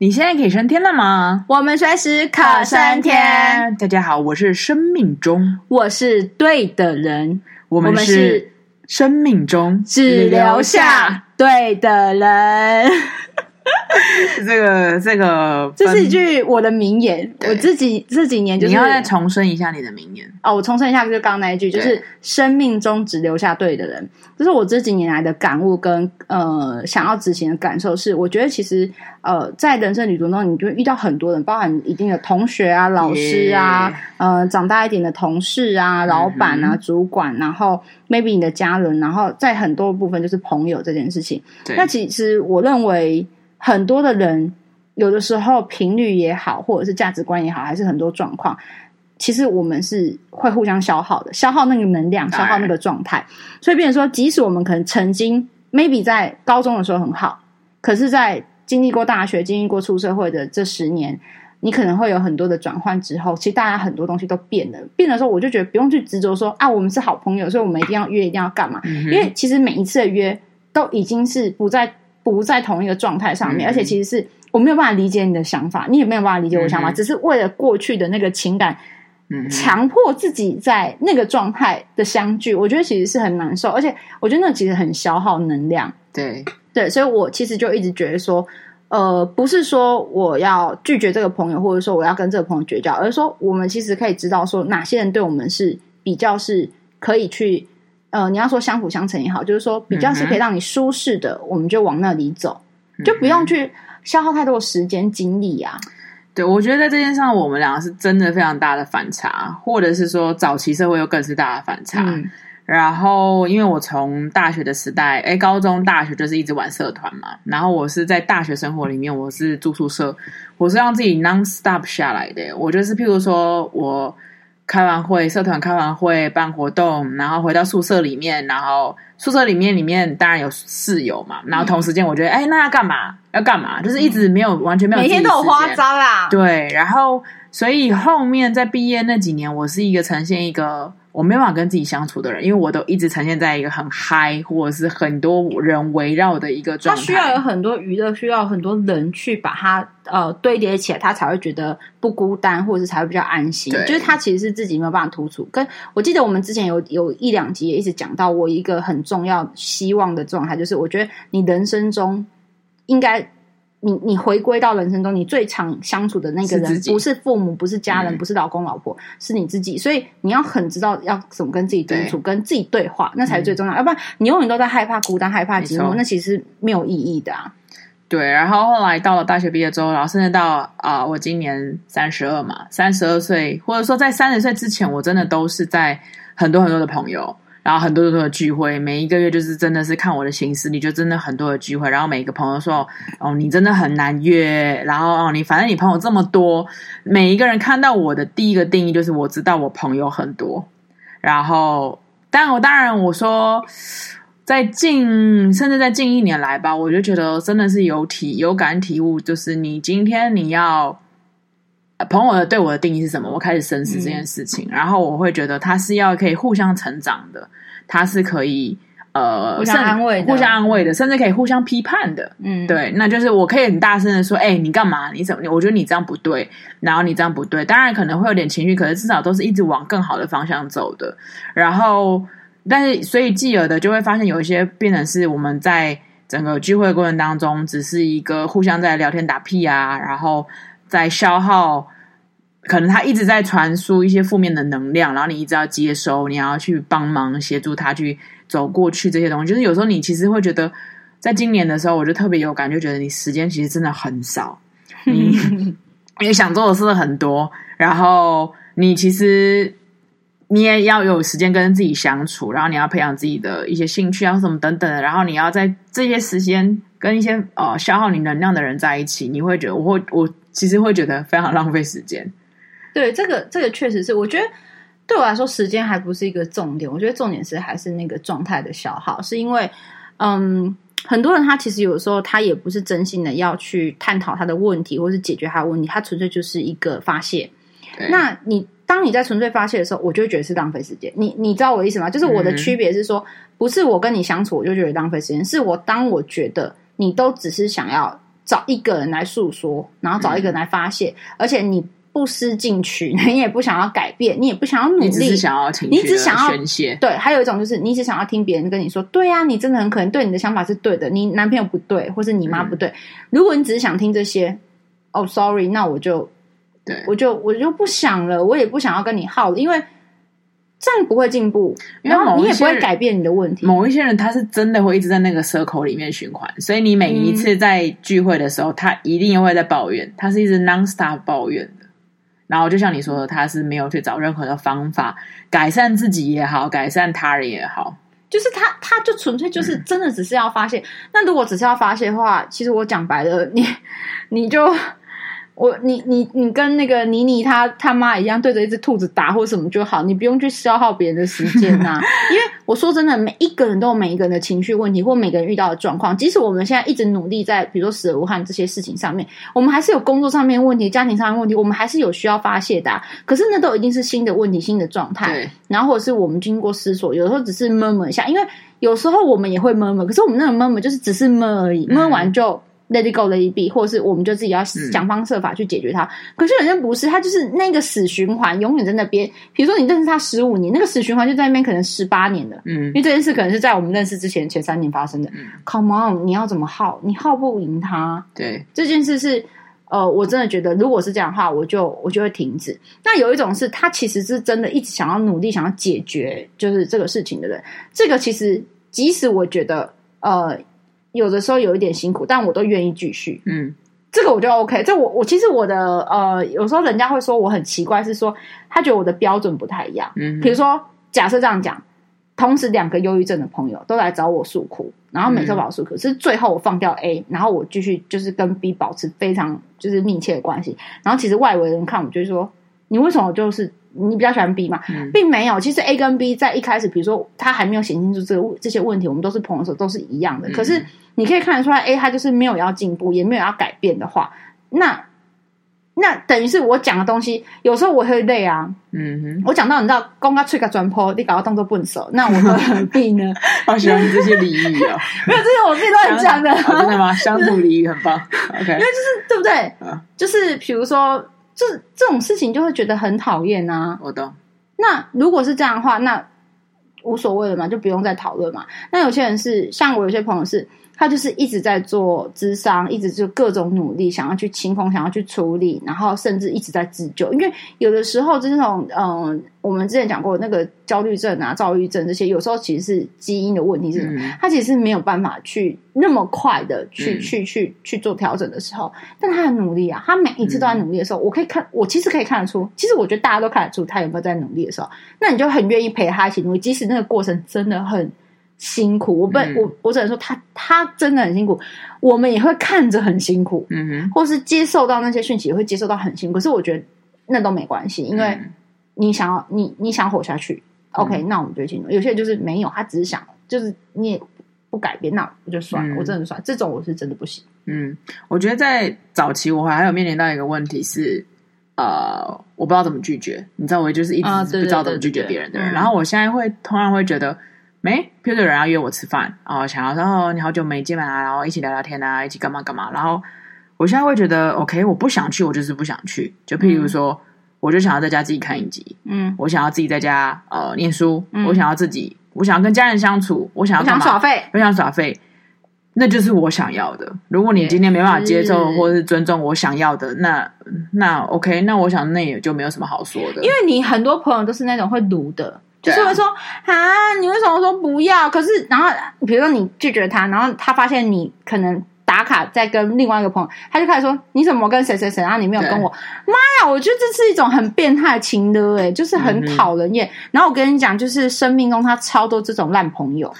你现在可以升天了吗？我们随时可升天。大家好，我是生命中，我是对的人，我们是生命中只留下对的人。这 个这个，这是一句我的名言。我自己这几年就是，你要再重申一下你的名言哦。我重申一下，就刚刚那一句，就是生命中只留下对的人。这是我这几年来的感悟跟呃想要执行的感受。是我觉得其实呃在人生旅途中，你就会遇到很多人，包含一定的同学啊、老师啊、呃长大一点的同事啊、老板啊、主管，然后 maybe 你的家人，然后在很多部分就是朋友这件事情。那其实我认为。很多的人，有的时候频率也好，或者是价值观也好，还是很多状况，其实我们是会互相消耗的，消耗那个能量，消耗那个状态。所以，变成说，即使我们可能曾经 maybe 在高中的时候很好，可是，在经历过大学、经历过出社会的这十年，你可能会有很多的转换之后，其实大家很多东西都变了。变的时候，我就觉得不用去执着说啊，我们是好朋友，所以我们一定要约，一定要干嘛？嗯、因为其实每一次的约都已经是不再。不在同一个状态上面，嗯、而且其实是我没有办法理解你的想法，你也没有办法理解我的想法，嗯、只是为了过去的那个情感，嗯，强迫自己在那个状态的相聚，我觉得其实是很难受，而且我觉得那其实很消耗能量。对对，所以我其实就一直觉得说，呃，不是说我要拒绝这个朋友，或者说我要跟这个朋友绝交，而是说我们其实可以知道说哪些人对我们是比较是可以去。呃，你要说相辅相成也好，就是说比较是可以让你舒适的，嗯、我们就往那里走，嗯、就不用去消耗太多的时间精力啊。对，我觉得在这件事上，我们两个是真的非常大的反差，或者是说早期社会又更是大的反差。嗯、然后，因为我从大学的时代，哎，高中、大学就是一直玩社团嘛，然后我是在大学生活里面，我是住宿舍，我是让自己 non stop 下来的。我就是譬如说我。开完会，社团开完会，办活动，然后回到宿舍里面，然后宿舍里面里面当然有室友嘛，然后同时间我觉得，哎、嗯，那要干嘛？要干嘛？就是一直没有完全没有，每天都有花招啦。对，然后所以后面在毕业那几年，我是一个呈现一个。我没办法跟自己相处的人，因为我都一直呈现在一个很嗨，或者是很多人围绕的一个状态。他需要有很多娱乐，需要很多人去把它呃堆叠起来，他才会觉得不孤单，或者是才会比较安心。就是他其实是自己没有办法突出。跟我记得我们之前有有一两集也一直讲到，我一个很重要希望的状态，就是我觉得你人生中应该。你你回归到人生中，你最常相处的那个人，不是父母，不是家人，嗯、不是老公老婆，是你自己。所以你要很知道要怎么跟自己相处，跟自己对话，那才是最重要。嗯、要不然你永远都在害怕孤单、害怕寂寞，那其实没有意义的啊。对，然后后来到了大学毕业之后，然后甚至到啊、呃，我今年三十二嘛，三十二岁，或者说在三十岁之前，我真的都是在很多很多的朋友。然后很多很多的聚会，每一个月就是真的是看我的行事你，就真的很多的聚会。然后每一个朋友说：“哦，你真的很难约。”然后哦，你反正你朋友这么多，每一个人看到我的第一个定义就是我知道我朋友很多。然后，但我当然我说，在近甚至在近一年来吧，我就觉得真的是有体有感体悟，就是你今天你要。朋友的对我的定义是什么？我开始深思这件事情，嗯、然后我会觉得他是要可以互相成长的，他是可以呃互相安慰、互相安慰的，甚至可以互相批判的。嗯，对，那就是我可以很大声的说：“哎、欸，你干嘛？你怎么？我觉得你这样不对，然后你这样不对。”当然可能会有点情绪，可是至少都是一直往更好的方向走的。然后，但是所以继而的就会发现有一些变成是我们在整个聚会过程当中，只是一个互相在聊天打屁啊，然后。在消耗，可能他一直在传输一些负面的能量，然后你一直要接收，你要去帮忙协助他去走过去这些东西。就是有时候你其实会觉得，在今年的时候，我就特别有感觉，觉得你时间其实真的很少，你 你想做的事很多，然后你其实你也要有时间跟自己相处，然后你要培养自己的一些兴趣啊什么等等的，然后你要在这些时间跟一些呃消耗你能量的人在一起，你会觉得我会我。其实会觉得非常浪费时间。对，这个这个确实是，我觉得对我来说，时间还不是一个重点。我觉得重点是还是那个状态的消耗，是因为，嗯，很多人他其实有时候他也不是真心的要去探讨他的问题，或是解决他的问题，他纯粹就是一个发泄。那你当你在纯粹发泄的时候，我就会觉得是浪费时间。你你知道我的意思吗？就是我的区别是说，嗯、不是我跟你相处我就觉得浪费时间，是我当我觉得你都只是想要。找一个人来诉说，然后找一个人来发泄，嗯、而且你不思进取，你也不想要改变，你也不想要努力，你只是想要情绪，你只想要宣泄。对，还有一种就是你只想要听别人跟你说，对呀、啊，你真的很可能对你的想法是对的，你男朋友不对，或是你妈不对。嗯、如果你只是想听这些，哦，sorry，那我就，对，我就我就不想了，我也不想要跟你耗了，因为。这样不会进步，然后你也不会改变你的问题。某一些人他是真的会一直在那个 circle 里面循环，所以你每一次在聚会的时候，嗯、他一定会在抱怨，他是一直 non-stop 抱怨的。然后就像你说的，他是没有去找任何的方法改善自己也好，改善他人也好，就是他他就纯粹就是真的只是要发泄。嗯、那如果只是要发泄的话，其实我讲白了，你你就。我你你你跟那个妮妮她他妈一样，对着一只兔子打或什么就好，你不用去消耗别人的时间呐、啊。因为我说真的，每一个人都有每一个人的情绪问题，或每个人遇到的状况。即使我们现在一直努力在，比如说死而无憾这些事情上面，我们还是有工作上面问题、家庭上面问题，我们还是有需要发泄的、啊。可是那都一定是新的问题、新的状态。对然后或者是我们经过思索，有时候只是闷闷一下，因为有时候我们也会闷闷，可是我们那种闷闷就是只是闷而已，闷完就。嗯 Let it go, let it be，或者是我们就自己要想方设法去解决它。嗯、可是有些不是，他就是那个死循环，永远在那边。比如说你认识他十五年，那个死循环就在那边可能十八年了。嗯，因为这件事可能是在我们认识之前前三年发生的。嗯，Come on，你要怎么耗？你耗不赢他。对，这件事是呃，我真的觉得，如果是这样的话，我就我就会停止。那有一种是他其实是真的一直想要努力，想要解决就是这个事情的人。这个其实即使我觉得呃。有的时候有一点辛苦，但我都愿意继续。嗯，这个我就 OK。这我我其实我的呃，有时候人家会说我很奇怪，是说他觉得我的标准不太一样。嗯，比如说假设这样讲，同时两个忧郁症的朋友都来找我诉苦，然后每次把我诉苦，是最后我放掉 A，然后我继续就是跟 B 保持非常就是密切的关系。然后其实外围人看我就是说，你为什么就是？你比较喜欢 B 嘛？嗯、并没有，其实 A 跟 B 在一开始，比如说他还没有显清楚这个这些问题，我们都是朋友的时候都是一样的。嗯、可是你可以看得出来，A 他就是没有要进步，也没有要改变的话，那那等于是我讲的东西，有时候我会累啊。嗯哼，我讲到你知道，公开吹个转坡，你搞到当做笨手，那我何必 呢？好喜欢你这些俚语哦，没有，这些我自己乱讲的、哦，真的吗？乡土俚语很棒。OK，因为就是对不对？啊、就是比如说。这这种事情就会觉得很讨厌啊！我懂。那如果是这样的话，那无所谓了嘛，就不用再讨论嘛。那有些人是像我有些朋友是。他就是一直在做咨商，一直就各种努力，想要去清空，想要去处理，然后甚至一直在自救。因为有的时候，这种嗯，我们之前讲过那个焦虑症啊、躁郁症这些，有时候其实是基因的问题，是什么？嗯、他其实是没有办法去那么快的去、嗯、去去去做调整的时候，但他很努力啊。他每一次都在努力的时候，嗯、我可以看，我其实可以看得出，其实我觉得大家都看得出他有没有在努力的时候。那你就很愿意陪他一起努力，即使那个过程真的很。辛苦，我不，嗯、我我只能说他他真的很辛苦，我们也会看着很辛苦，嗯哼，或是接受到那些讯息也会接受到很辛苦。可是我觉得那都没关系，因为你想要你你想活下去，嗯，OK，那我们就去努。有些人就是没有，他只是想，就是你也不改变，那我就算了，嗯、我真的算了，这种我是真的不行。嗯，我觉得在早期我还有面临到一个问题是，呃，我不知道怎么拒绝，你知道，我就是一直不知道怎么拒绝别人的人。然后我现在会突然会觉得。没，譬如有人要约我吃饭，哦，想要说哦，你好久没见啊，然后一起聊聊天啊，一起干嘛干嘛。然后我现在会觉得，OK，我不想去，我就是不想去。就譬如说，嗯、我就想要在家自己看影集，嗯，我想要自己在家呃念书，嗯、我想要自己，我想要跟家人相处，我想要想耍废，我想耍废，那就是我想要的。如果你今天没办法接受或是尊重我想要的，那那 OK，那我想那也就没有什么好说的。因为你很多朋友都是那种会读的。就是会说啊，你为什么说不要？可是，然后比如说你拒绝他，然后他发现你可能打卡在跟另外一个朋友，他就开始说你怎么跟谁谁谁，然后你没有跟我。妈呀，我觉得这是一种很变态情的，哎，就是很讨人厌。嗯、然后我跟你讲，就是生命中他超多这种烂朋友。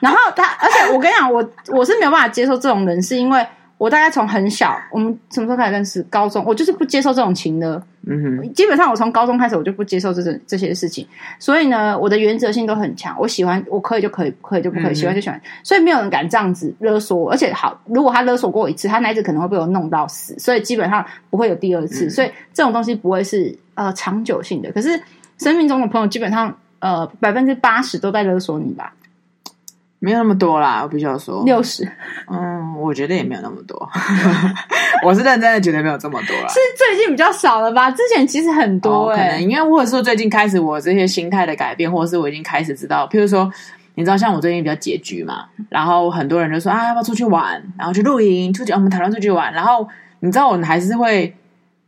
然后他，而且我跟你讲，我我是没有办法接受这种人，是因为。我大概从很小，我们什么时候开始认识？高中，我就是不接受这种情的。嗯哼，基本上我从高中开始，我就不接受这种这些事情。所以呢，我的原则性都很强。我喜欢，我可以就可以，不可以就不可以，嗯、喜欢就喜欢。所以没有人敢这样子勒索我。而且好，如果他勒索过我一次，他那一次可能会被我弄到死。所以基本上不会有第二次。嗯、所以这种东西不会是呃长久性的。可是生命中的朋友，基本上呃百分之八十都在勒索你吧。没有那么多啦，我必须要说六十。嗯，我觉得也没有那么多，我是认真的觉得没有这么多啦。是最近比较少了吧？之前其实很多、欸，哦，可能因为或者说最近开始我这些心态的改变，或者是我已经开始知道，譬如说，你知道像我最近比较拮据嘛，然后很多人就说啊，要不要出去玩？然后去露营，出去我们讨论出去玩。然后你知道我还是会，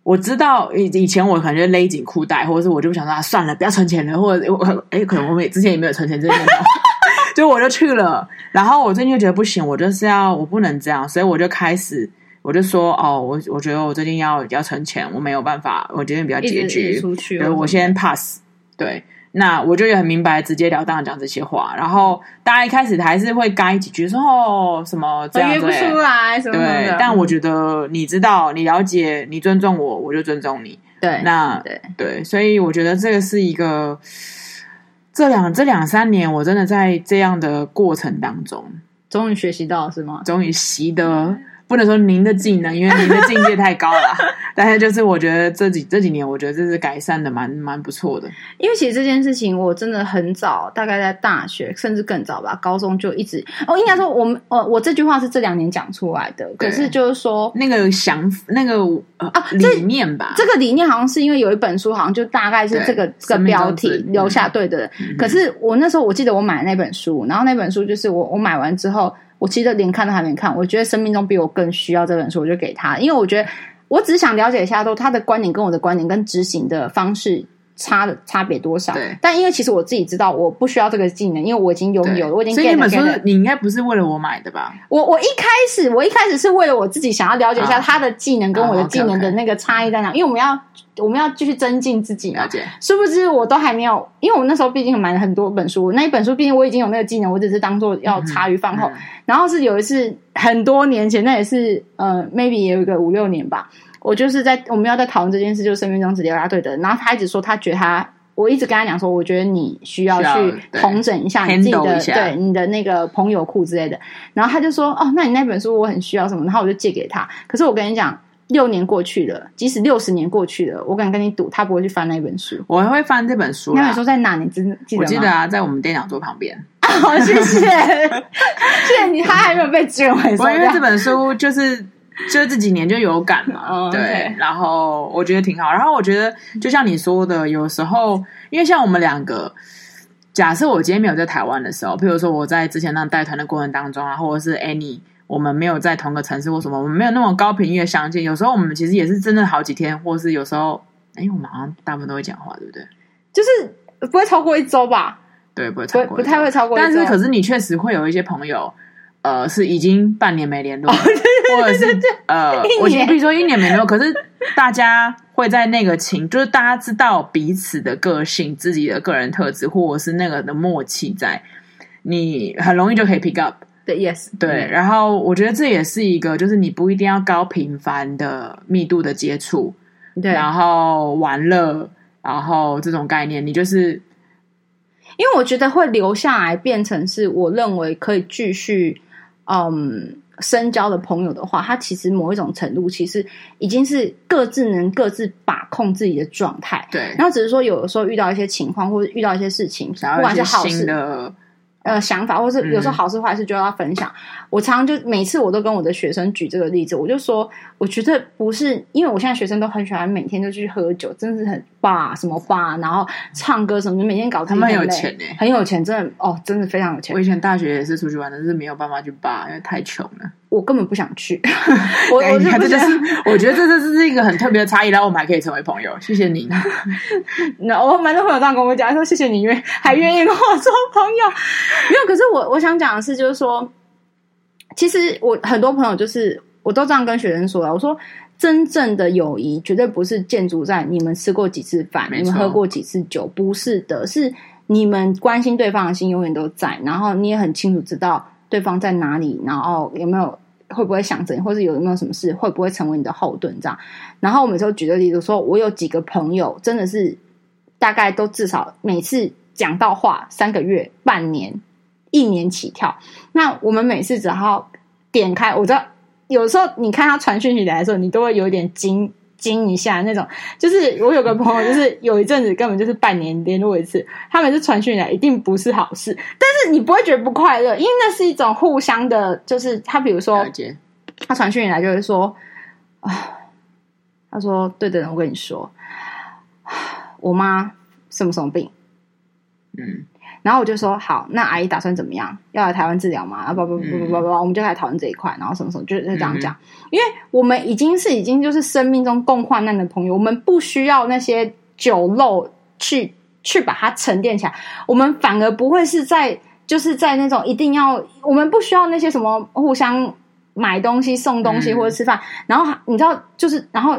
我知道以以前我可能就勒紧裤带，或者是我就不想说啊，算了，不要存钱了，或者我哎，可能我们之前也没有存钱这件事。就我就去了，然后我最近就觉得不行，我就是要我不能这样，所以我就开始我就说哦，我我觉得我最近要要存钱，我没有办法，我今天比较拮据，出去，对，我先 pass。对，那我就也很明白，直截了当的讲这些话。然后大家一开始还是会干几句，说哦什么这样约不出来什么的。对，但我觉得你知道，你了解，你尊重我，我就尊重你。对，那对对，所以我觉得这个是一个。这两这两三年，我真的在这样的过程当中，终于学习到是吗？终于习得。不能说您的技能，因为您的境界太高了。但是就是我觉得这几这几年，我觉得这是改善的蛮蛮不错的。因为其实这件事情，我真的很早，大概在大学甚至更早吧，高中就一直哦，应该说我们呃，我这句话是这两年讲出来的。可是就是说那个想那个呃啊理念吧，这个理念好像是因为有一本书，好像就大概是这个这个标题留下对的。嗯、可是我那时候我记得我买那本书，然后那本书就是我我买完之后。我其实连看都还没看，我觉得生命中比我更需要这本书，我就给他，因为我觉得我只想了解一下，说他的观点跟我的观点跟执行的方式差的差别多少。对，但因为其实我自己知道，我不需要这个技能，因为我已经拥有了，我已经 get 了。所以那本书你应该不是为了我买的吧？我我一开始我一开始是为了我自己想要了解一下他的技能跟我的技能的那个差异在哪，因为我们要。我们要继续增进自己，了解。殊不知我都还没有，因为我那时候毕竟买了很多本书，那一本书毕竟我已经有那个技能，我只是当做要茶余饭后。嗯嗯、然后是有一次很多年前，那也是呃，maybe 也有一个五六年吧。我就是在我们要在讨论这件事，就是生命中只留下对的。然后他一直说，他觉得他，我一直跟他讲说，我觉得你需要去重整一下你自己的，对你的那个朋友库之类的。然后他就说，哦，那你那本书我很需要什么？然后我就借给他。可是我跟你讲。六年过去了，即使六十年过去了，我敢跟你赌，他不会去翻那本书。我还会翻这本书。那本书在哪？你记记得吗？我记得啊，在我们电脑桌旁边。好，谢谢，谢谢你。他还没有被卷回 我。因为这本书就是，就是这几年就有感嘛。嗯、对。然后我觉得挺好。然后我觉得，就像你说的，有时候，因为像我们两个，假设我今天没有在台湾的时候，譬如说我在之前那带团的过程当中啊，或者是 Annie。我们没有在同个城市或什么，我们没有那么高频率的相见。有时候我们其实也是真的好几天，或是有时候，哎，我们好像大部分都会讲话，对不对？就是不会超过一周吧？对，不会超过，不太会超过一周。但是，可是你确实会有一些朋友，呃，是已经半年没联络，或者是呃，我先比如说一年没联络，可是大家会在那个情，就是大家知道彼此的个性、自己的个人特质，或者是那个的默契在，你很容易就可以 pick up。对，yes，对，然后我觉得这也是一个，就是你不一定要高频繁的密度的接触，对，然后玩乐，然后这种概念，你就是，因为我觉得会留下来变成是我认为可以继续嗯深交的朋友的话，他其实某一种程度其实已经是各自能各自把控自己的状态，对，然后只是说有的时候遇到一些情况或者遇到一些事情，不管是好事的。呃，想法，或是有时候好事坏事就要分享。嗯、我常常就每次我都跟我的学生举这个例子，我就说，我觉得不是，因为我现在学生都很喜欢每天就去喝酒，真的是很霸什么霸，然后唱歌什么，每天搞他们很有钱呢，很有钱，真的哦，真的非常有钱。我以前大学也是出去玩的，但是没有办法去霸，因为太穷了。我根本不想去，我我就这就是，我觉得这这是一个很特别的差异，然后我们还可以成为朋友。谢谢你。那我蛮多朋友这样跟我讲，说谢谢你，因为还愿意跟我做朋友。没有，可是我我想讲的是，就是说，其实我很多朋友就是，我都这样跟学生说了，我说真正的友谊绝对不是建筑在你们吃过几次饭，你们喝过几次酒，不是的，是你们关心对方的心永远都在，然后你也很清楚知道。对方在哪里？然后有没有会不会想着你，或是有没有什么事会不会成为你的后盾？这样。然后我们就举个例子说，我有几个朋友真的是大概都至少每次讲到话三个月、半年、一年起跳。那我们每次只要点开，我知道有时候你看他传讯息来的时候，你都会有点惊惊一下那种。就是我有个朋友，就是有一阵子根本就是半年联络一次，他们是传讯来，一定不是好事。但是你不会觉得不快乐，因为那是一种互相的，就是他比如说，他传讯来就是说啊，他说对的人，我跟你说，我妈什么什么病，嗯。然后我就说好，那阿姨打算怎么样？要来台湾治疗吗？啊不不不不不不，我们就开始讨论这一块。然后什么什么，就是这样讲。因为我们已经是已经就是生命中共患难的朋友，我们不需要那些酒肉去去把它沉淀起来。我们反而不会是在就是在那种一定要，我们不需要那些什么互相买东西、送东西或者吃饭。然后你知道，就是然后。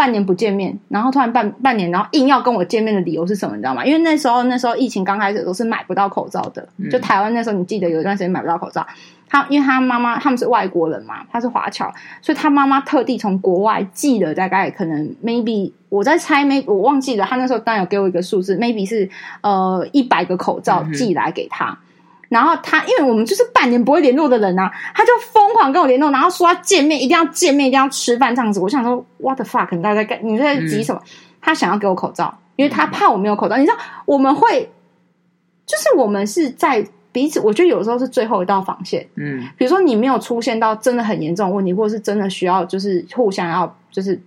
半年不见面，然后突然半半年，然后硬要跟我见面的理由是什么？你知道吗？因为那时候那时候疫情刚开始都是买不到口罩的，嗯、就台湾那时候你记得有一段时间买不到口罩。他因为他妈妈他们是外国人嘛，他是华侨，所以他妈妈特地从国外寄了大概可能 maybe 我在猜 maybe 我忘记了，他那时候当然有给我一个数字，maybe 是呃一百个口罩寄来给他。嗯然后他，因为我们就是半年不会联络的人啊，他就疯狂跟我联络，然后说要见面，一定要见面，一定要吃饭这样子。我想说，what the fuck？你在干？你在急什么？嗯、他想要给我口罩，因为他怕我没有口罩。嗯、你知道，我们会，就是我们是在彼此，我觉得有时候是最后一道防线。嗯，比如说你没有出现到真的很严重的问题，或者是真的需要，就是互相要，就是。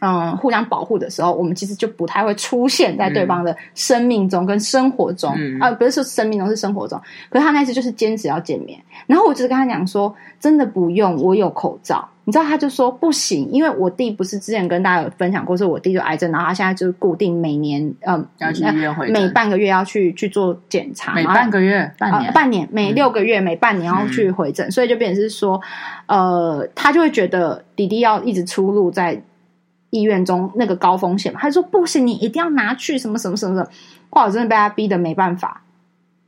嗯，互相保护的时候，我们其实就不太会出现在对方的生命中跟生活中、嗯、啊，不是说生命中，是生活中。可是他那次就是坚持要见面，然后我就是跟他讲说，真的不用，我有口罩。你知道，他就说不行，因为我弟不是之前跟大家有分享过，说我弟就癌症，然后他现在就是固定每年嗯要去医院回诊，每半个月要去去做检查，每半个月半年、呃、半年每六个月、嗯、每半年要去回诊，所以就变成是说，呃，他就会觉得弟弟要一直出入在。医院中那个高风险嘛，他就说不行，你一定要拿去什么什么什么的。哇我真的被他逼得没办法，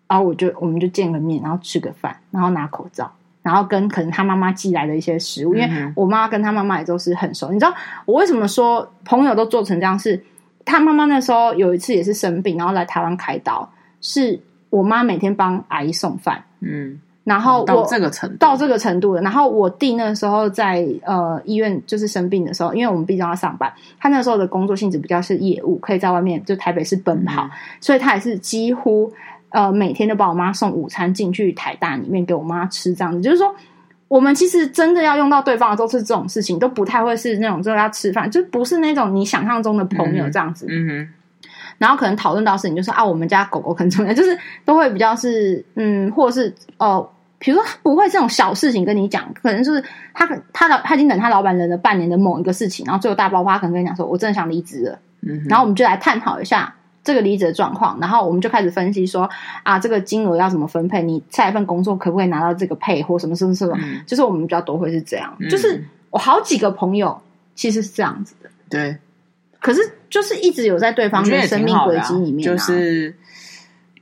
然后我就我们就见个面，然后吃个饭，然后拿口罩，然后跟可能他妈妈寄来的一些食物，因为我妈跟他妈妈也都是很熟。你知道我为什么说朋友都做成这样？是他妈妈那时候有一次也是生病，然后来台湾开刀，是我妈每天帮阿姨送饭，嗯。然后我到这个程度，到这个程度了。然后我弟那时候在呃医院就是生病的时候，因为我们毕竟要上班，他那时候的工作性质比较是业务，可以在外面就台北市奔跑，嗯、所以他也是几乎呃每天都把我妈送午餐进去台大里面给我妈吃，这样子。就是说，我们其实真的要用到对方的都是这种事情，都不太会是那种就要吃饭，就不是那种你想象中的朋友这样子。嗯哼。嗯然后可能讨论到事情，就是啊，我们家狗狗很重要，就是都会比较是嗯，或者是哦、呃，比如说不会这种小事情跟你讲，可能就是他他老他已经等他老板忍了半年的某一个事情，然后最后大爆发，可能跟你讲说，我真的想离职了。嗯，然后我们就来探讨一下这个离职的状况，然后我们就开始分析说啊，这个金额要怎么分配？你下一份工作可不可以拿到这个配或什么什么什么？嗯、就是我们比较多会是这样，嗯、就是我好几个朋友其实是这样子的，对。可是，就是一直有在对方的生命轨迹里面，就是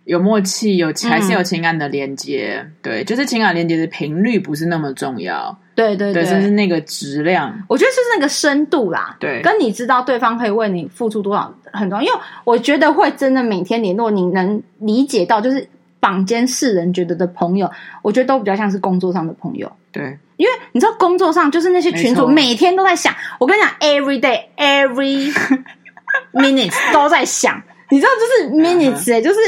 有默契，有还是有情感的连接。嗯、对，就是情感连接的频率不是那么重要。对对对，就是那个质量。我觉得就是那个深度啦。对，跟你知道对方可以为你付出多少很重要。因为我觉得会真的每天联络，你能理解到，就是坊间世人觉得的朋友，我觉得都比较像是工作上的朋友。对。因为你知道，工作上就是那些群主每天都在想。我跟你讲，every day, every minute 都在想。你知道，就是 minutes 哎，就是。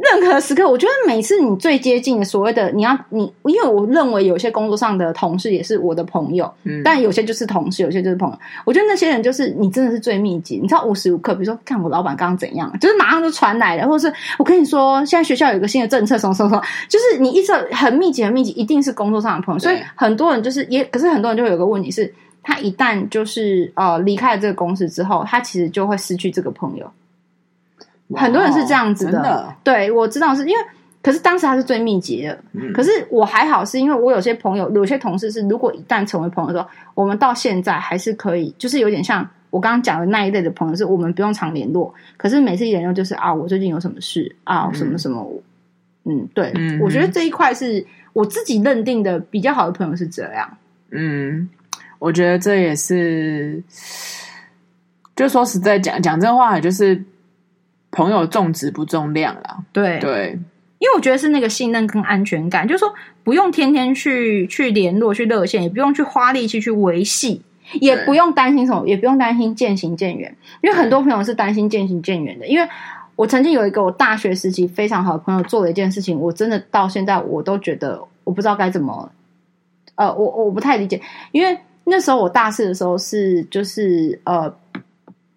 任何时刻，我觉得每次你最接近的所谓的你要你，因为我认为有些工作上的同事也是我的朋友，嗯，但有些就是同事，有些就是朋友。我觉得那些人就是你真的是最密集，你知道无时无刻，比如说看我老板刚刚怎样，就是马上就传来了，或者是我跟你说现在学校有一个新的政策，什么什么什么，就是你一直很密集很密集，一定是工作上的朋友。所以很多人就是也，可是很多人就会有个问题是，他一旦就是呃离开了这个公司之后，他其实就会失去这个朋友。很多人是这样子的，的？对，我知道是因为，可是当时他是最密集的，嗯、可是我还好，是因为我有些朋友，有些同事是，如果一旦成为朋友的时候，我们到现在还是可以，就是有点像我刚刚讲的那一类的朋友，是我们不用常联络，可是每次一联络就是啊，我最近有什么事啊，什么什么，嗯，对，嗯、我觉得这一块是我自己认定的比较好的朋友是这样，嗯，我觉得这也是，就说实在讲讲真话，就是。朋友重质不重量啦，对。对，对因为我觉得是那个信任跟安全感，就是说不用天天去去联络、去热线，也不用去花力气去维系，也不用担心什么，也不用担心渐行渐远，因为很多朋友是担心渐行渐远的。因为我曾经有一个我大学时期非常好的朋友做了一件事情，我真的到现在我都觉得我不知道该怎么，呃，我我不太理解，因为那时候我大四的时候是就是呃。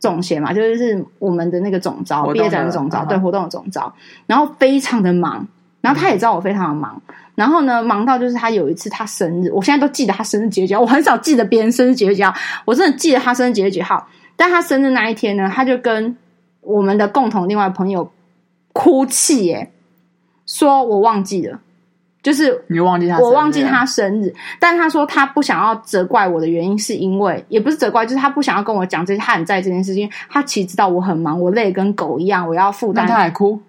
总协嘛，就是我们的那个总招，毕业展的总招，对，活动的总招，然后非常的忙，然后他也知道我非常的忙，嗯、然后呢，忙到就是他有一次他生日，我现在都记得他生日几月几号，我很少记得别人生日几月几号，我真的记得他生日几月几号，但他生日那一天呢，他就跟我们的共同另外朋友哭泣，耶，说我忘记了。就是你忘记他，我忘记他生日，但他说他不想要责怪我的原因，是因为也不是责怪，就是他不想要跟我讲这些，他很在意这件事情，他其实知道我很忙，我累跟狗一样，我要负担。他还哭，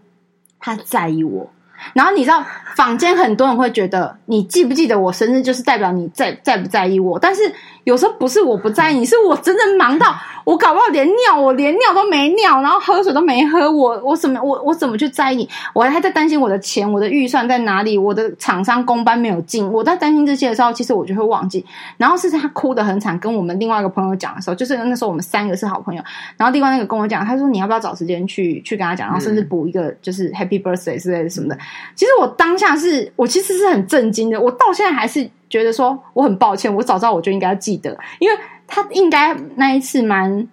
他在意我。然后你知道，坊间很多人会觉得，你记不记得我生日，就是代表你在在不在意我。但是有时候不是我不在意，是我真的忙到我搞不好连尿，我连尿都没尿，然后喝水都没喝，我我怎么我我怎么去在意你？我还在担心我的钱，我的预算在哪里？我的厂商工班没有进，我在担心这些的时候，其实我就会忘记。然后是他哭得很惨，跟我们另外一个朋友讲的时候，就是那时候我们三个是好朋友，然后另外那个跟我讲，他说你要不要找时间去去跟他讲，然后甚至补一个就是 Happy Birthday 之类的什么的。其实我当下是我其实是很震惊的，我到现在还是觉得说我很抱歉，我早知道我就应该要记得，因为他应该那一次蛮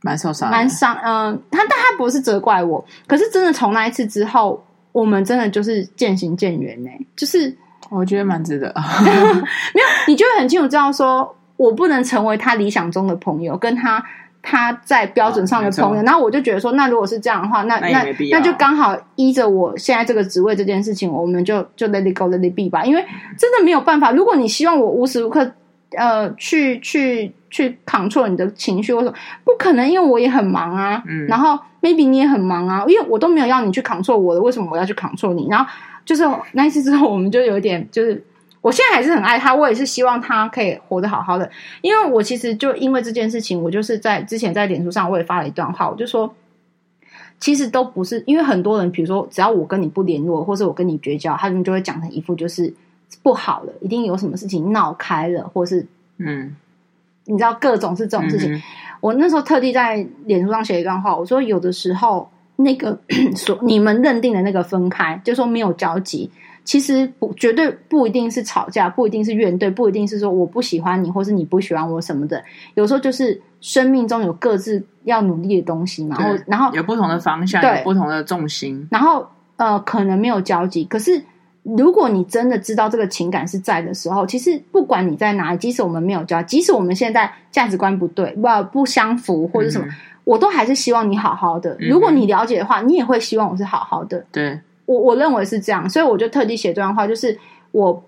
蛮受伤，蛮伤，嗯、呃，他但他不是责怪我，可是真的从那一次之后，我们真的就是渐行渐远呢，就是我觉得蛮值得，没有，你就会很清楚知道说我不能成为他理想中的朋友，跟他。他在标准上的朋友，然后我就觉得说，那如果是这样的话，那那那，那就刚好依着我现在这个职位这件事情，我们就就 let it go let it be 吧，因为真的没有办法。如果你希望我无时无刻呃去去去 control 你的情绪，我说不可能，因为我也很忙啊。嗯，然后 maybe 你也很忙啊，因为我都没有要你去 control 我的，为什么我要去 control 你？然后就是那一次之后，我们就有点就是。我现在还是很爱他，我也是希望他可以活得好好的。因为我其实就因为这件事情，我就是在之前在脸书上我也发了一段话，我就说，其实都不是因为很多人，比如说只要我跟你不联络，或者我跟你绝交，他们就会讲成一副就是不好了，一定有什么事情闹开了，或是嗯，你知道各种是这种事情。嗯、我那时候特地在脸书上写一段话，我说有的时候那个 所你们认定的那个分开，就说没有交集。其实不绝对不一定是吵架，不一定是怨怼，不一定是说我不喜欢你，或是你不喜欢我什么的。有时候就是生命中有各自要努力的东西嘛。然后，然后有不同的方向，有不同的重心。然后呃，可能没有交集。可是如果你真的知道这个情感是在的时候，其实不管你在哪里，即使我们没有交，即使我们现在价值观不对，不不相符或者什么，嗯、我都还是希望你好好的。如果你了解的话，你也会希望我是好好的。对。我我认为是这样，所以我就特地写这段话，就是我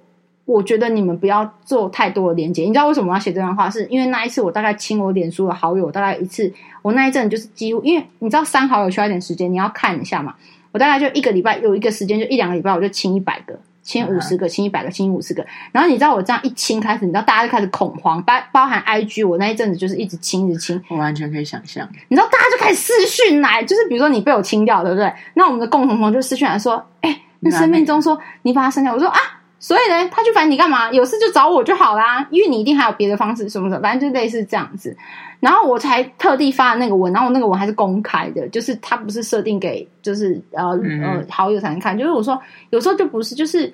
我觉得你们不要做太多的连接。你知道为什么我要写这段话？是因为那一次我大概清我脸书的好友，大概一次，我那一阵就是几乎，因为你知道删好友需要一点时间，你要看一下嘛。我大概就一个礼拜有一个时间，就一两个礼拜，我就清一百个。清五十个，清一百个，清五十个。然后你知道我这样一清开始，你知道大家就开始恐慌，包包含 IG，我那一阵子就是一直清，一直清。我完全可以想象。你知道大家就开始私讯来，就是比如说你被我清掉，对不对？那我们的共同朋友就私讯来说：“哎、欸，那生命中说你把他删掉。”我说：“啊，所以呢，他去烦你干嘛？有事就找我就好啦，因为你一定还有别的方式什么的，反正就类似这样子。”然后我才特地发那个文，然后那个文还是公开的，就是他不是设定给就是呃、嗯、呃好友才能看，就是我说有时候就不是就是。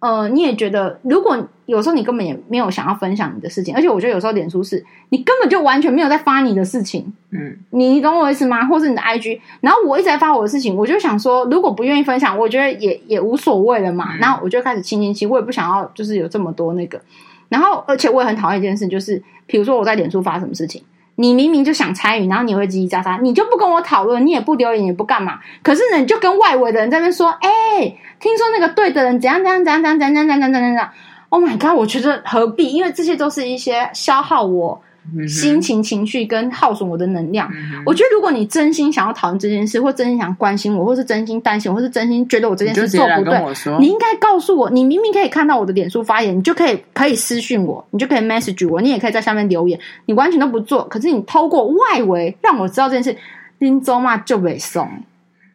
呃，你也觉得，如果有时候你根本也没有想要分享你的事情，而且我觉得有时候脸书是你根本就完全没有在发你的事情，嗯，你懂我意思吗？或是你的 IG，然后我一直在发我的事情，我就想说，如果不愿意分享，我觉得也也无所谓了嘛。嗯、然后我就开始清清清，我也不想要就是有这么多那个，然后而且我也很讨厌一件事，就是比如说我在脸书发什么事情。你明明就想参与，然后你会叽叽喳喳，你就不跟我讨论，你也不留言，也不干嘛。可是呢，你就跟外围的人在那边说：“哎、欸，听说那个对的人怎样怎样怎样怎样怎样怎样怎样怎样怎样。” Oh my god！我觉得何必？因为这些都是一些消耗我。心情、情绪跟耗损我的能量。嗯、我觉得，如果你真心想要讨论这件事，或真心想关心我，或是真心担心我，或是真心觉得我这件事做不对，你应该告诉我。你明明可以看到我的脸书发言，你就可以可以私讯我，你就可以 message 我，你也可以在下面留言。你完全都不做，可是你透过外围让我知道这件事，林州嘛就被送。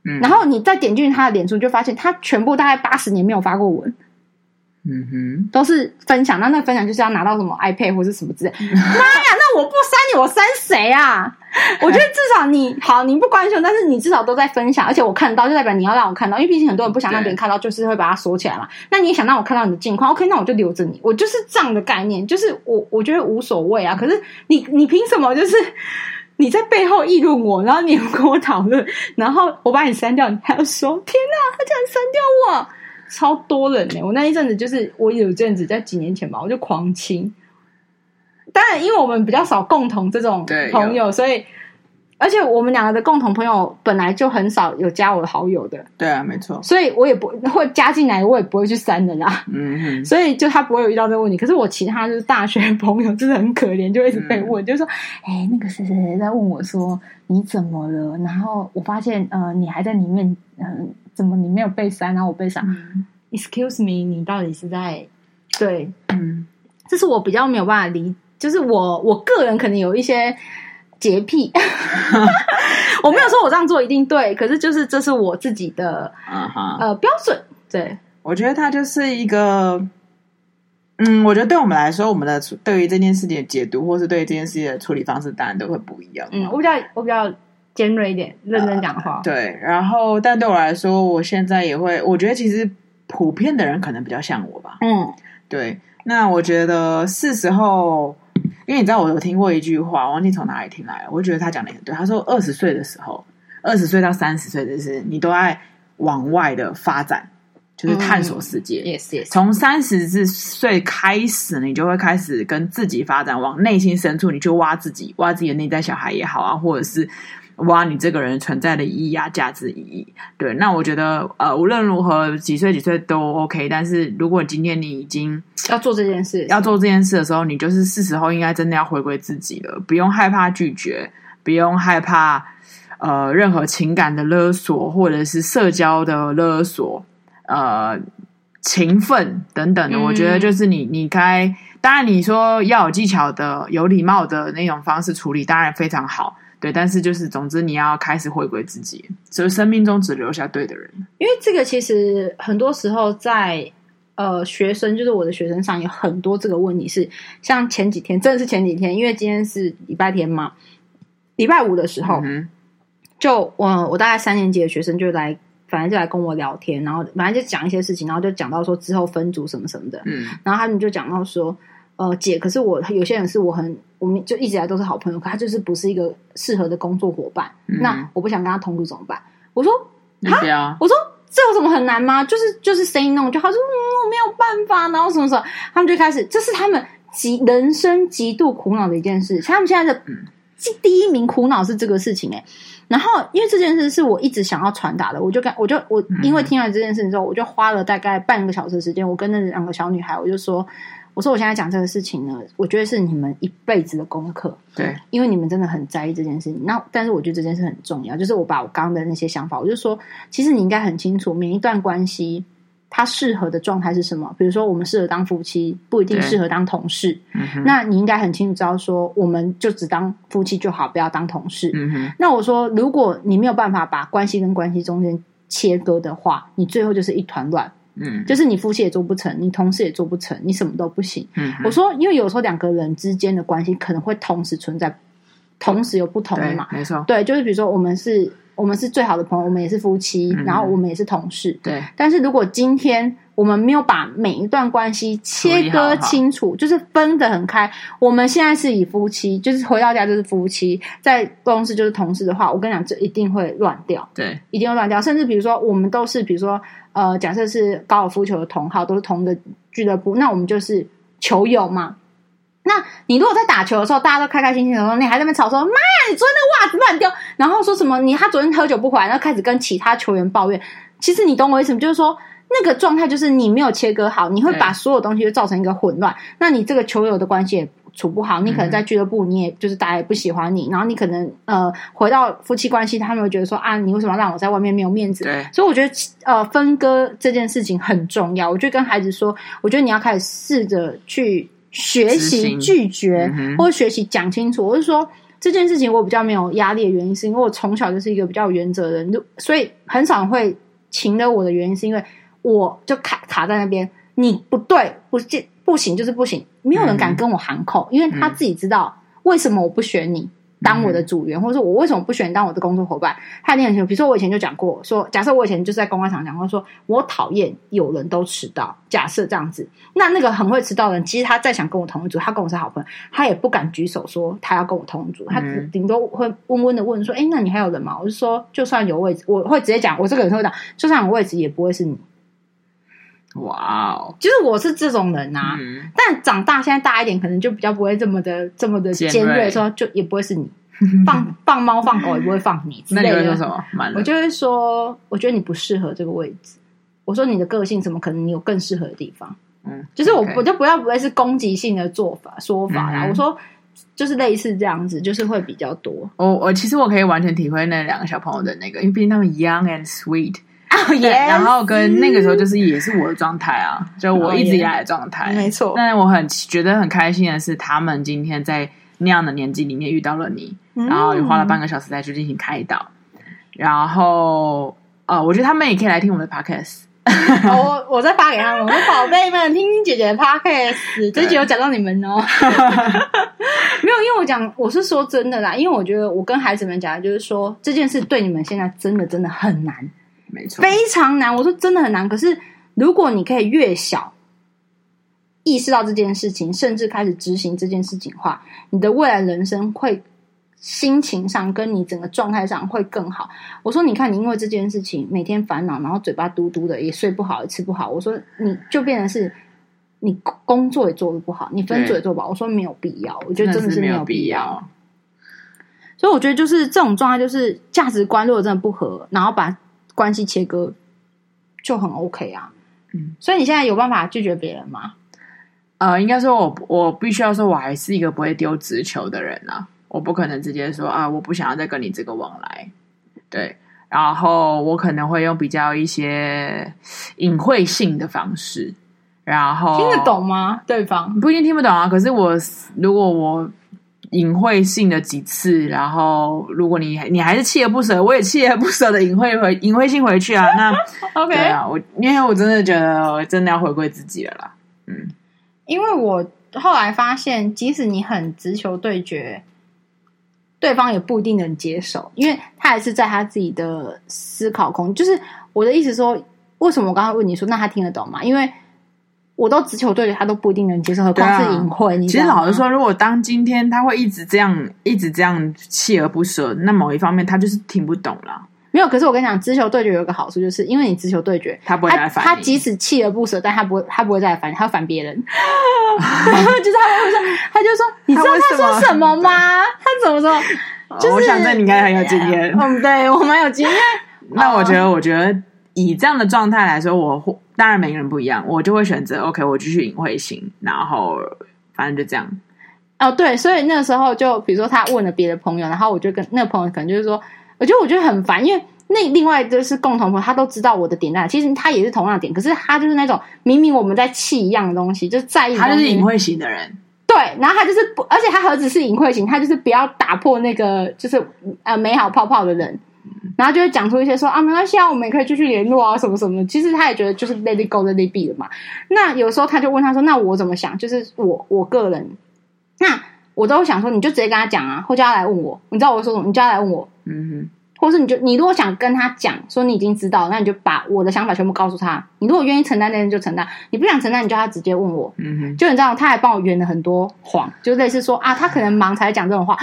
嗯，然后你再点进去他的脸书，就发现他全部大概八十年没有发过文。嗯哼，都是分享。那那个分享就是要拿到什么 iPad 或是什么之类。妈呀，那我不删你，我删谁啊？我觉得至少你好，你不关心，但是你至少都在分享，而且我看到，就代表你要让我看到，因为毕竟很多人不想让别人看到，就是会把它锁起来嘛。那你也想让我看到你的近况，OK？那我就留着你，我就是这样的概念，就是我我觉得无所谓啊。可是你你凭什么就是你在背后议论我，然后你跟我讨论，然后我把你删掉，你还要说天哪，他竟然删掉我，超多人呢、欸。我那一阵子就是我有一阵子在几年前吧，我就狂亲。当然，因为我们比较少共同这种朋友，所以而且我们两个的共同朋友本来就很少有加我的好友的。对啊，没错。所以我也不会加进来，我也不会去删的啦。嗯哼。所以就他不会有遇到这个问题。可是我其他就是大学朋友，真的很可怜，就一直被问，嗯、就说：“哎，那个谁谁谁在问我说你怎么了？”然后我发现，呃，你还在里面，嗯、呃，怎么你没有被删？然后我被删。嗯、Excuse me，你到底是在对？嗯，这是我比较没有办法理。就是我，我个人可能有一些洁癖，我没有说我这样做一定对，可是就是这是我自己的、uh huh. 呃标准。对，我觉得它就是一个，嗯，我觉得对我们来说，我们的对于这件事情的解读，或是对于这件事情的处理方式，当然都会不一样。嗯，我比较我比较尖锐一点，认真讲话。Uh, 对，然后但对我来说，我现在也会，我觉得其实普遍的人可能比较像我吧。嗯，对。那我觉得是时候。因为你知道，我有听过一句话，我忘记从哪里听来了。我觉得他讲的很对。他说，二十岁的时候，二十岁到三十岁的是你都在往外的发展，就是探索世界。嗯、yes, yes. 从三十岁开始，你就会开始跟自己发展，往内心深处，你就挖自己，挖自己的内在小孩也好啊，或者是。挖你这个人存在的意义啊，价值意义。对，那我觉得呃，无论如何，几岁几岁都 OK。但是如果今天你已经要做这件事，要做这件事的时候，你就是是时候应该真的要回归自己了，不用害怕拒绝，不用害怕呃任何情感的勒索，或者是社交的勒索，呃，勤奋等等的。嗯、我觉得就是你，你该当然你说要有技巧的、有礼貌的那种方式处理，当然非常好。对，但是就是，总之你要开始回归自己，所以生命中只留下对的人。因为这个其实很多时候在呃学生，就是我的学生上有很多这个问题是，像前几天真的是前几天，因为今天是礼拜天嘛，礼拜五的时候，嗯、就我我大概三年级的学生就来，反正就来跟我聊天，然后反正就讲一些事情，然后就讲到说之后分组什么什么的，嗯，然后他们就讲到说。呃，姐，可是我有些人是我很，我们就一直来都是好朋友，可他就是不是一个适合的工作伙伴。嗯、那我不想跟他同组怎么办？我说，啊，我说这有什么很难吗？就是就是 say no，就他说嗯，我没有办法，然后什么什么，他们就开始，这是他们极人生极度苦恼的一件事。像他们现在的第一名苦恼是这个事情哎、欸。然后因为这件事是我一直想要传达的，我就跟我就我因为听了这件事之后，我就花了大概半个小时的时间，我跟那两个小女孩，我就说。我说我现在讲这个事情呢，我觉得是你们一辈子的功课。对，因为你们真的很在意这件事情。那但是我觉得这件事很重要，就是我把我刚刚的那些想法，我就说，其实你应该很清楚，每一段关系它适合的状态是什么。比如说，我们适合当夫妻，不一定适合当同事。那你应该很清楚知道，说我们就只当夫妻就好，不要当同事。嗯哼。那我说，如果你没有办法把关系跟关系中间切割的话，你最后就是一团乱。嗯，就是你夫妻也做不成，你同事也做不成，你什么都不行。嗯，我说，因为有时候两个人之间的关系可能会同时存在，同时有不同的嘛，没错。对，就是比如说，我们是，我们是最好的朋友，我们也是夫妻，嗯、然后我们也是同事。对，但是如果今天我们没有把每一段关系切割清楚，就是分得很开，我们现在是以夫妻，就是回到家就是夫妻，在公司就是同事的话，我跟你讲，这一定会乱掉。对，一定会乱掉。甚至比如说，我们都是，比如说。呃，假设是高尔夫球的同号，都是同一个俱乐部，那我们就是球友嘛。那你如果在打球的时候，大家都开开心心的时候，你还在那边吵说：“妈呀，你昨天那个袜子乱丢。”然后说什么你他昨天喝酒不回来，然后开始跟其他球员抱怨。其实你懂我意思吗？就是说那个状态就是你没有切割好，你会把所有东西都造成一个混乱。那你这个球友的关系也。处不好，你可能在俱乐部，你也就是大家也不喜欢你，嗯、然后你可能呃回到夫妻关系，他们会觉得说啊，你为什么要让我在外面没有面子？对，所以我觉得呃分割这件事情很重要。我就跟孩子说，我觉得你要开始试着去学习拒绝，嗯、或者学习讲清楚。我是说这件事情我比较没有压力的原因，是因为我从小就是一个比较有原则的人，就所以很少会请了我的原因，是因为我就卡卡在那边。你不对，不不行就是不行，没有人敢跟我喊口，嗯、因为他自己知道为什么我不选你。当我的组员，或者说我为什么不选当我的工作伙伴？他一定很清楚。比如说，我以前就讲过，说假设我以前就是在公开场讲过，说我讨厌有人都迟到。假设这样子，那那个很会迟到的人，其实他再想跟我同一组，他跟我是好朋友，他也不敢举手说他要跟我同一组，他顶多会温温的问说：“哎、嗯，那你还有人吗？”我就说，就算有位置，我会直接讲，我这个人会讲，就算有位置，也不会是你。哇哦，就是我是这种人啊。嗯、但长大现在大一点，可能就比较不会这么的这么的尖锐，说就也不会是你。放放猫放狗也不会放你之类的。那你会说什么？我就会说，我觉得你不适合这个位置。我说你的个性怎么可能？你有更适合的地方。嗯，就是我我就不要不会是攻击性的做法说法啦。嗯、我说就是类似这样子，就是会比较多。我我其实我可以完全体会那两个小朋友的那个，因为毕竟他们 young and sweet。Oh, yes. 然后跟那个时候就是也是我的状态啊，就我一直以来的状态。Oh. 没错。但是我很觉得很开心的是，他们今天在那样的年纪里面遇到了你。然后又花了半个小时再去进行开导，嗯、然后呃，我觉得他们也可以来听我们的 podcast。我我再发给他们，我说宝贝们，听听姐姐的 podcast，这集有讲到你们哦。没有，因为我讲我是说真的啦，因为我觉得我跟孩子们讲的就是说这件事对你们现在真的真的很难，没错，非常难。我说真的很难，可是如果你可以越小意识到这件事情，甚至开始执行这件事情的话，你的未来人生会。心情上跟你整个状态上会更好。我说，你看，你因为这件事情每天烦恼，然后嘴巴嘟嘟的，也睡不好，也吃不好。我说，你就变成是你工作也做的不好，你分组也做不好。我说没有必要，我觉得真的是没有必要。所以我觉得就是这种状态，就是价值观如果真的不合，然后把关系切割就很 OK 啊。嗯，所以你现在有办法拒绝别人吗？呃，应该说我我必须要说，我还是一个不会丢直球的人啊。我不可能直接说啊，我不想要再跟你这个往来，对。然后我可能会用比较一些隐晦性的方式，然后听得懂吗？对方不一定听不懂啊。可是我如果我隐晦性的几次，然后如果你你还是锲而不舍，我也锲而不舍的隐晦回隐晦性回去啊。那 OK 对啊，我因为我真的觉得我真的要回归自己了啦。嗯，因为我后来发现，即使你很直球对决。对方也不一定能接受，因为他还是在他自己的思考空。就是我的意思说，为什么我刚刚问你说，那他听得懂吗？因为我都直球对决，他都不一定能接受，何况是隐晦。你其实老实说，如果当今天他会一直这样，一直这样锲而不舍，那某一方面他就是听不懂了。没有，可是我跟你讲，直球对决有一个好处，就是因为你直球对决，他不会再烦你。他即使锲而不舍，但他不会，他不会再烦你，他会烦别人。就是他会说，他就说，你知道他说什么吗？他怎么说？就是我想在你应该很有经验。嗯，对我蛮有经验。那我觉得，我觉得以这样的状态来说，我当然每个人不一样，我就会选择 OK，我继续隐晦型，然后反正就这样。哦，对，所以那个时候就比如说他问了别的朋友，然后我就跟那个朋友可能就是说。我觉得我觉得很烦，因为那另外就是共同朋友，他都知道我的点在哪。其实他也是同样的点，可是他就是那种明明我们在气一样的东西，就在意。他就是隐晦型的人，对。然后他就是不，而且他何止是隐晦型，他就是不要打破那个就是呃美好泡泡的人。然后就会讲出一些说啊，没关系啊，我们也可以继续联络啊，什么什么。其实他也觉得就是 let it go，let it be 了嘛。那有时候他就问他说，那我怎么想？就是我我个人，那我都想说，你就直接跟他讲啊，或叫他来问我。你知道我说什么？你叫他来问我。嗯哼。或是你就你如果想跟他讲说你已经知道，那你就把我的想法全部告诉他。你如果愿意承担那件就承担，你不想承担，你就他直接问我。嗯哼，就你知道，他还帮我圆了很多谎，就类似说啊，他可能忙才讲这种话。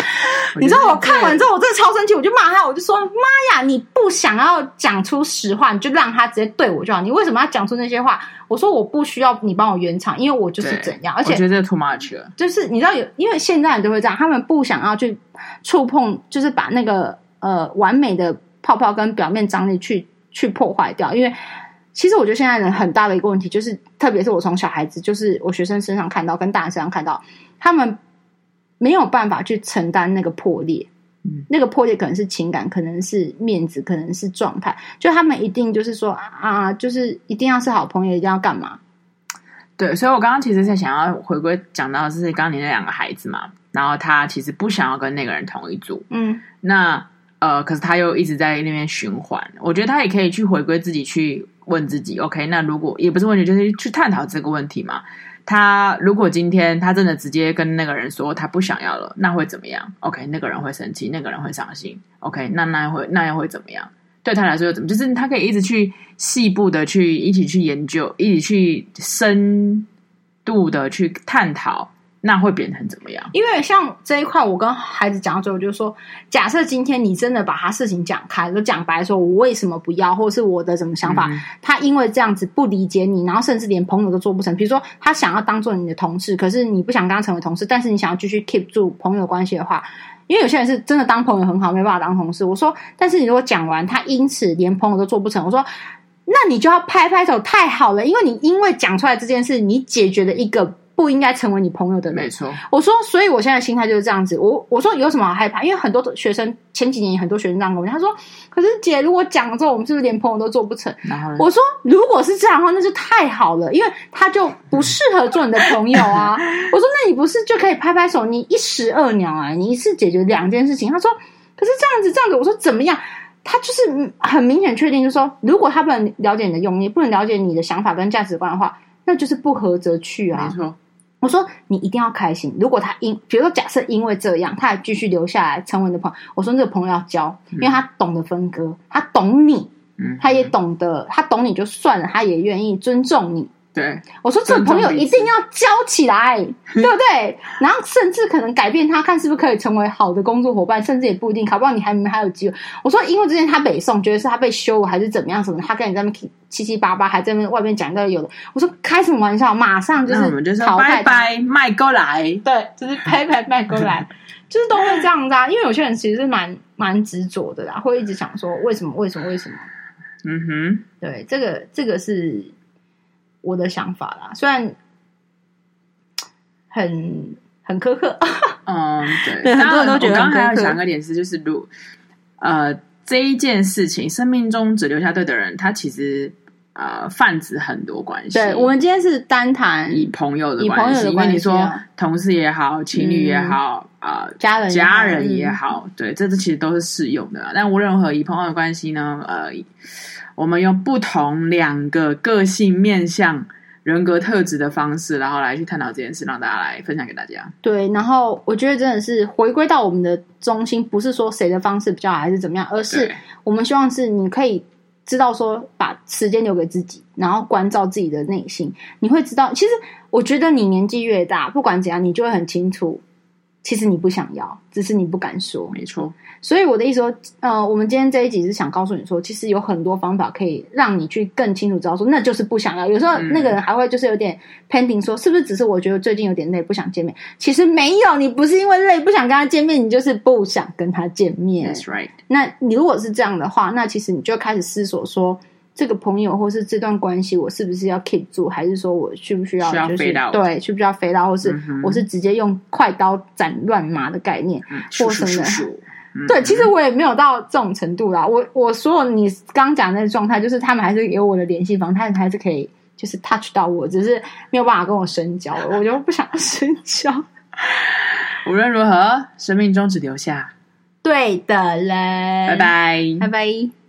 你知道我看完之后，我真的超生气，我就骂他，我就说妈呀，你不想要讲出实话，你就让他直接对我就好。你为什么要讲出那些话？我说我不需要你帮我圆场，因为我就是怎样。而且我觉得这 too much 了。就是你知道有，因为现在人都会这样，他们不想要去触碰，就是把那个。呃，完美的泡泡跟表面张力去去破坏掉，因为其实我觉得现在人很大的一个问题就是，特别是我从小孩子，就是我学生身上看到，跟大人身上看到，他们没有办法去承担那个破裂，嗯，那个破裂可能是情感，可能是面子，可能是状态，就他们一定就是说啊，就是一定要是好朋友，一定要干嘛？对，所以我刚刚其实是想要回归讲到的是刚刚你那两个孩子嘛，然后他其实不想要跟那个人同一组，嗯，那。呃，可是他又一直在那边循环。我觉得他也可以去回归自己，去问自己：OK，那如果也不是问题，就是去探讨这个问题嘛。他如果今天他真的直接跟那个人说他不想要了，那会怎么样？OK，那个人会生气，那个人会伤心。OK，那那会那又会怎么样？对他来说又怎么？就是他可以一直去细部的去一起去研究，一起去深度的去探讨。那会变成怎么样？因为像这一块，我跟孩子讲到最后，就是说，假设今天你真的把他事情讲开，就讲白说，我为什么不要，或者是我的什么想法，嗯、他因为这样子不理解你，然后甚至连朋友都做不成。比如说，他想要当做你的同事，可是你不想跟他成为同事，但是你想要继续 keep 住朋友关系的话，因为有些人是真的当朋友很好，没办法当同事。我说，但是你如果讲完，他因此连朋友都做不成，我说，那你就要拍拍手，太好了，因为你因为讲出来这件事，你解决了一个。不应该成为你朋友的人。没错，我说，所以我现在心态就是这样子。我我说有什么好害怕？因为很多学生前几年很多学生这样跟我讲，他说：“可是姐，如果讲了之后，我们是不是连朋友都做不成？”我说：“如果是这样的话，那就太好了，因为他就不适合做你的朋友啊。”我说：“那你不是就可以拍拍手，你一石二鸟啊，你一次解决两件事情。”他说：“可是这样子，这样子。”我说：“怎么样？”他就是很明显确定，就是说，如果他不能了解你的用意，不能了解你的想法跟价值观的话，那就是不合则去啊。没错。我说你一定要开心。如果他因，比如说假设因为这样，他还继续留下来成为你的朋友，我说这个朋友要交，因为他懂得分割，他懂你，他也懂得，他懂你就算了，他也愿意尊重你。对，我说这个朋友一定要交起来，对不对？然后甚至可能改变他，看是不是可以成为好的工作伙伴，甚至也不一定，考不好你还还有机会。我说，因为之前他北宋觉得是他被羞还是怎么样什么，他跟你在那边七七八八，还在那外面讲到有的。我说开什么玩笑，马上就是我们就是拜拜卖过来，对，就是拜拜卖过来，就是都会这样子啊。因为有些人其实是蛮蛮执着的啦，会一直想说为什么为什么为什么？嗯哼，对，这个这个是。我的想法啦，虽然很很苛刻，嗯，对，很多人都觉得很苛刻。我刚刚还要想个点是，就是如呃这一件事情，生命中只留下对的人，他其实呃泛指很多关系。对，我们今天是单谈以朋友的关系，因为你说同事也好，情侣也好，啊、家人家人也好，嗯、对，这这其实都是适用的。但无论如何，以朋友的关系呢，呃。我们用不同两个个性面向、人格特质的方式，然后来去探讨这件事，让大家来分享给大家。对，然后我觉得真的是回归到我们的中心，不是说谁的方式比较好还是怎么样，而是我们希望是你可以知道说，把时间留给自己，然后关照自己的内心，你会知道，其实我觉得你年纪越大，不管怎样，你就会很清楚。其实你不想要，只是你不敢说。没错，所以我的意思说，呃，我们今天这一集是想告诉你说，其实有很多方法可以让你去更清楚知道说，那就是不想要。有时候那个人还会就是有点 pending，说是不是只是我觉得最近有点累，不想见面？其实没有，你不是因为累不想跟他见面，你就是不想跟他见面。That's right。那你如果是这样的话，那其实你就开始思索说。这个朋友或是这段关系，我是不是要 keep 住，还是说我需不需要就是对，需不需要飞到，或是我是直接用快刀斩乱麻的概念，嗯、或什么对，其实我也没有到这种程度啦。我我所有你刚讲的那个状态，就是他们还是有我的联系方式，他们还是可以就是 touch 到我，只是没有办法跟我深交，我就不想深交。无论如何，生命中只留下对的人。拜拜，拜拜。